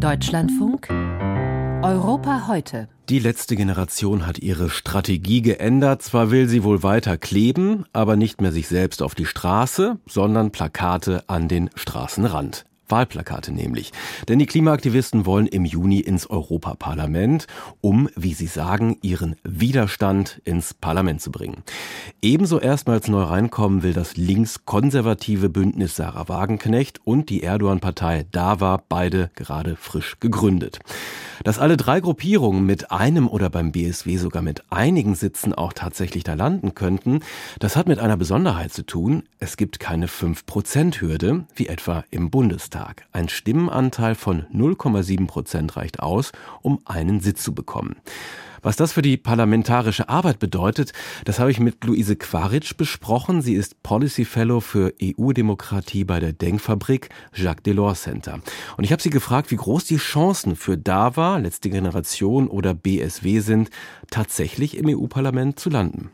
Deutschlandfunk Europa heute. Die letzte Generation hat ihre Strategie geändert. Zwar will sie wohl weiter kleben, aber nicht mehr sich selbst auf die Straße, sondern Plakate an den Straßenrand. Wahlplakate nämlich. Denn die Klimaaktivisten wollen im Juni ins Europaparlament, um, wie sie sagen, ihren Widerstand ins Parlament zu bringen. Ebenso erstmals neu reinkommen will das linkskonservative Bündnis Sarah Wagenknecht und die Erdogan-Partei DAWA, beide gerade frisch gegründet. Dass alle drei Gruppierungen mit einem oder beim BSW sogar mit einigen Sitzen auch tatsächlich da landen könnten, das hat mit einer Besonderheit zu tun. Es gibt keine 5%-Hürde, wie etwa im Bundestag. Ein Stimmenanteil von 0,7 Prozent reicht aus, um einen Sitz zu bekommen. Was das für die parlamentarische Arbeit bedeutet, das habe ich mit Luise Quaritsch besprochen. Sie ist Policy Fellow für EU-Demokratie bei der Denkfabrik Jacques Delors Center. Und ich habe sie gefragt, wie groß die Chancen für DAWA, letzte Generation oder BSW sind, tatsächlich im EU-Parlament zu landen.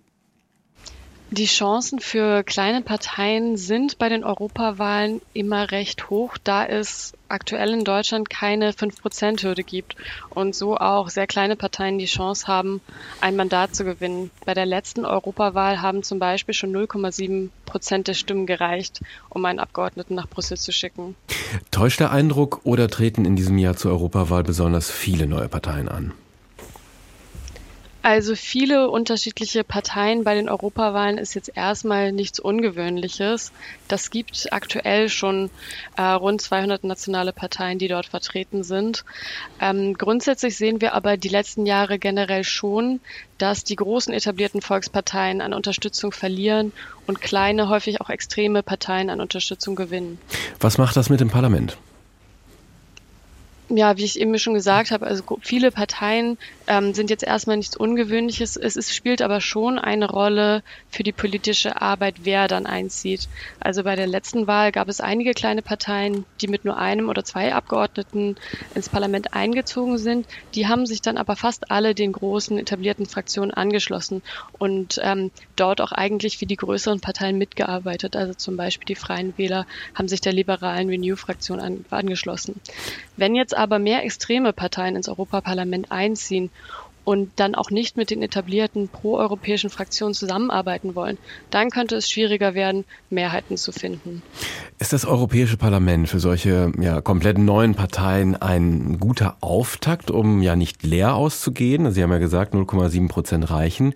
Die Chancen für kleine Parteien sind bei den Europawahlen immer recht hoch, da es aktuell in Deutschland keine 5%-Hürde gibt und so auch sehr kleine Parteien die Chance haben, ein Mandat zu gewinnen. Bei der letzten Europawahl haben zum Beispiel schon 0,7 Prozent der Stimmen gereicht, um einen Abgeordneten nach Brüssel zu schicken. Täuscht der Eindruck oder treten in diesem Jahr zur Europawahl besonders viele neue Parteien an? Also viele unterschiedliche Parteien bei den Europawahlen ist jetzt erstmal nichts Ungewöhnliches. Das gibt aktuell schon äh, rund 200 nationale Parteien, die dort vertreten sind. Ähm, grundsätzlich sehen wir aber die letzten Jahre generell schon, dass die großen etablierten Volksparteien an Unterstützung verlieren und kleine, häufig auch extreme Parteien an Unterstützung gewinnen. Was macht das mit dem Parlament? Ja, wie ich eben schon gesagt habe, also viele Parteien ähm, sind jetzt erstmal nichts Ungewöhnliches. Es ist, spielt aber schon eine Rolle für die politische Arbeit, wer dann einzieht. Also bei der letzten Wahl gab es einige kleine Parteien, die mit nur einem oder zwei Abgeordneten ins Parlament eingezogen sind. Die haben sich dann aber fast alle den großen etablierten Fraktionen angeschlossen und ähm, dort auch eigentlich wie die größeren Parteien mitgearbeitet. Also zum Beispiel die Freien Wähler haben sich der liberalen Renew-Fraktion an, angeschlossen. Wenn jetzt aber mehr extreme Parteien ins Europaparlament einziehen und dann auch nicht mit den etablierten proeuropäischen Fraktionen zusammenarbeiten wollen, dann könnte es schwieriger werden, Mehrheiten zu finden. Ist das Europäische Parlament für solche ja, komplett neuen Parteien ein guter Auftakt, um ja nicht leer auszugehen? Sie haben ja gesagt, 0,7 Prozent reichen.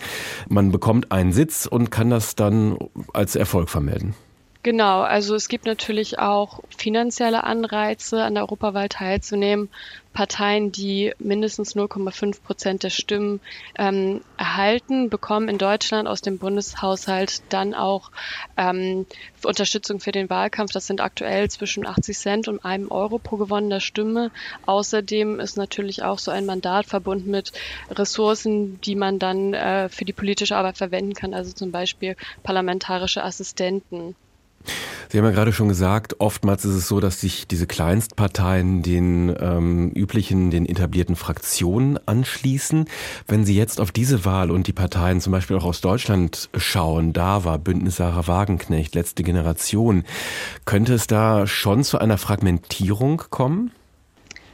Man bekommt einen Sitz und kann das dann als Erfolg vermelden. Genau, also es gibt natürlich auch finanzielle Anreize, an der Europawahl teilzunehmen. Parteien, die mindestens 0,5 Prozent der Stimmen ähm, erhalten, bekommen in Deutschland aus dem Bundeshaushalt dann auch ähm, Unterstützung für den Wahlkampf. Das sind aktuell zwischen 80 Cent und einem Euro pro gewonnener Stimme. Außerdem ist natürlich auch so ein Mandat verbunden mit Ressourcen, die man dann äh, für die politische Arbeit verwenden kann, also zum Beispiel parlamentarische Assistenten. Sie haben ja gerade schon gesagt, oftmals ist es so, dass sich diese Kleinstparteien den ähm, üblichen, den etablierten Fraktionen anschließen. Wenn Sie jetzt auf diese Wahl und die Parteien zum Beispiel auch aus Deutschland schauen, da war Bündnis Sarah Wagenknecht, letzte Generation, könnte es da schon zu einer Fragmentierung kommen?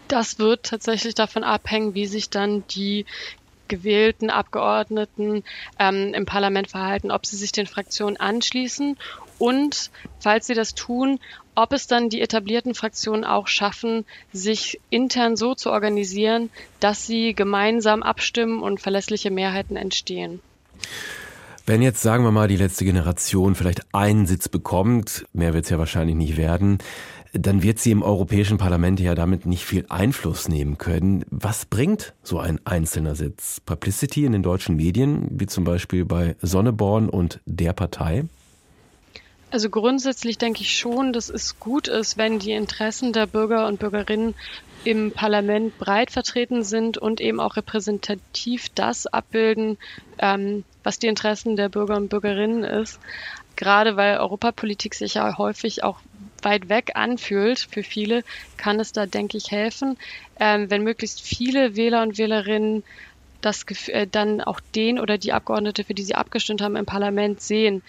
Das wird tatsächlich davon abhängen, wie sich dann die gewählten Abgeordneten ähm, im Parlament verhalten, ob sie sich den Fraktionen anschließen und, falls sie das tun, ob es dann die etablierten Fraktionen auch schaffen, sich intern so zu organisieren, dass sie gemeinsam abstimmen und verlässliche Mehrheiten entstehen. Wenn jetzt, sagen wir mal, die letzte Generation vielleicht einen Sitz bekommt, mehr wird es ja wahrscheinlich nicht werden, dann wird sie im Europäischen Parlament ja damit nicht viel Einfluss nehmen können. Was bringt so ein einzelner Sitz? Publicity in den deutschen Medien, wie zum Beispiel bei Sonneborn und der Partei? Also grundsätzlich denke ich schon, dass es gut ist, wenn die Interessen der Bürger und Bürgerinnen im Parlament breit vertreten sind und eben auch repräsentativ das abbilden, ähm, was die Interessen der Bürger und Bürgerinnen ist. Gerade weil Europapolitik sich ja häufig auch weit weg anfühlt für viele, kann es da, denke ich, helfen, ähm, wenn möglichst viele Wähler und Wählerinnen das äh, dann auch den oder die Abgeordnete, für die sie abgestimmt haben, im Parlament sehen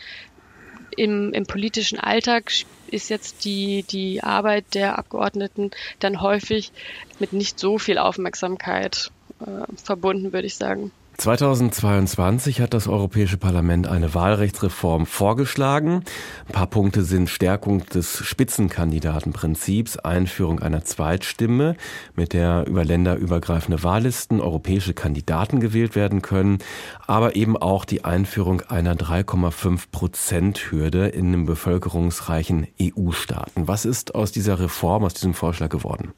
im, im politischen Alltag ist jetzt die, die Arbeit der Abgeordneten dann häufig mit nicht so viel Aufmerksamkeit äh, verbunden, würde ich sagen. 2022 hat das Europäische Parlament eine Wahlrechtsreform vorgeschlagen. Ein paar Punkte sind Stärkung des Spitzenkandidatenprinzips, Einführung einer Zweitstimme, mit der über länderübergreifende Wahllisten europäische Kandidaten gewählt werden können, aber eben auch die Einführung einer 3,5 Prozent Hürde in den bevölkerungsreichen EU-Staaten. Was ist aus dieser Reform, aus diesem Vorschlag geworden?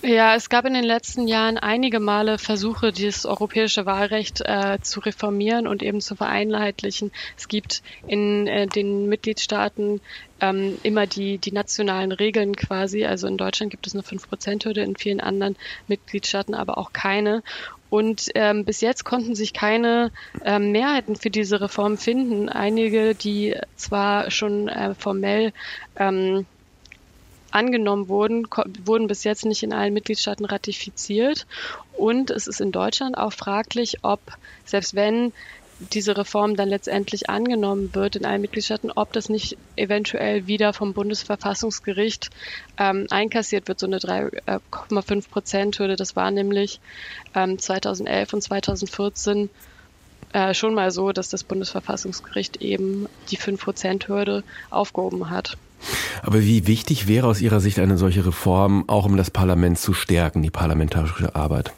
Ja, es gab in den letzten Jahren einige Male Versuche, dieses europäische Wahlrecht äh, zu reformieren und eben zu vereinheitlichen. Es gibt in äh, den Mitgliedstaaten ähm, immer die, die nationalen Regeln quasi. Also in Deutschland gibt es eine 5%-Hürde, in vielen anderen Mitgliedstaaten aber auch keine. Und ähm, bis jetzt konnten sich keine ähm, Mehrheiten für diese Reform finden. Einige, die zwar schon äh, formell ähm, angenommen wurden, wurden bis jetzt nicht in allen Mitgliedstaaten ratifiziert. Und es ist in Deutschland auch fraglich, ob, selbst wenn diese Reform dann letztendlich angenommen wird in allen Mitgliedstaaten, ob das nicht eventuell wieder vom Bundesverfassungsgericht ähm, einkassiert wird, so eine 3,5 Prozent Hürde. Das war nämlich ähm, 2011 und 2014 äh, schon mal so, dass das Bundesverfassungsgericht eben die 5 Prozent Hürde aufgehoben hat. Aber wie wichtig wäre aus Ihrer Sicht eine solche Reform, auch um das Parlament zu stärken, die parlamentarische Arbeit?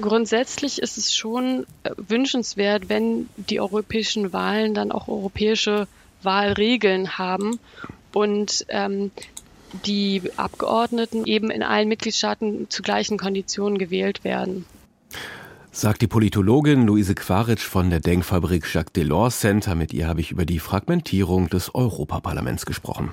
Grundsätzlich ist es schon äh, wünschenswert, wenn die europäischen Wahlen dann auch europäische Wahlregeln haben und ähm, die Abgeordneten eben in allen Mitgliedstaaten zu gleichen Konditionen gewählt werden sagt die Politologin Luise Quaritsch von der Denkfabrik Jacques Delors Center. Mit ihr habe ich über die Fragmentierung des Europaparlaments gesprochen.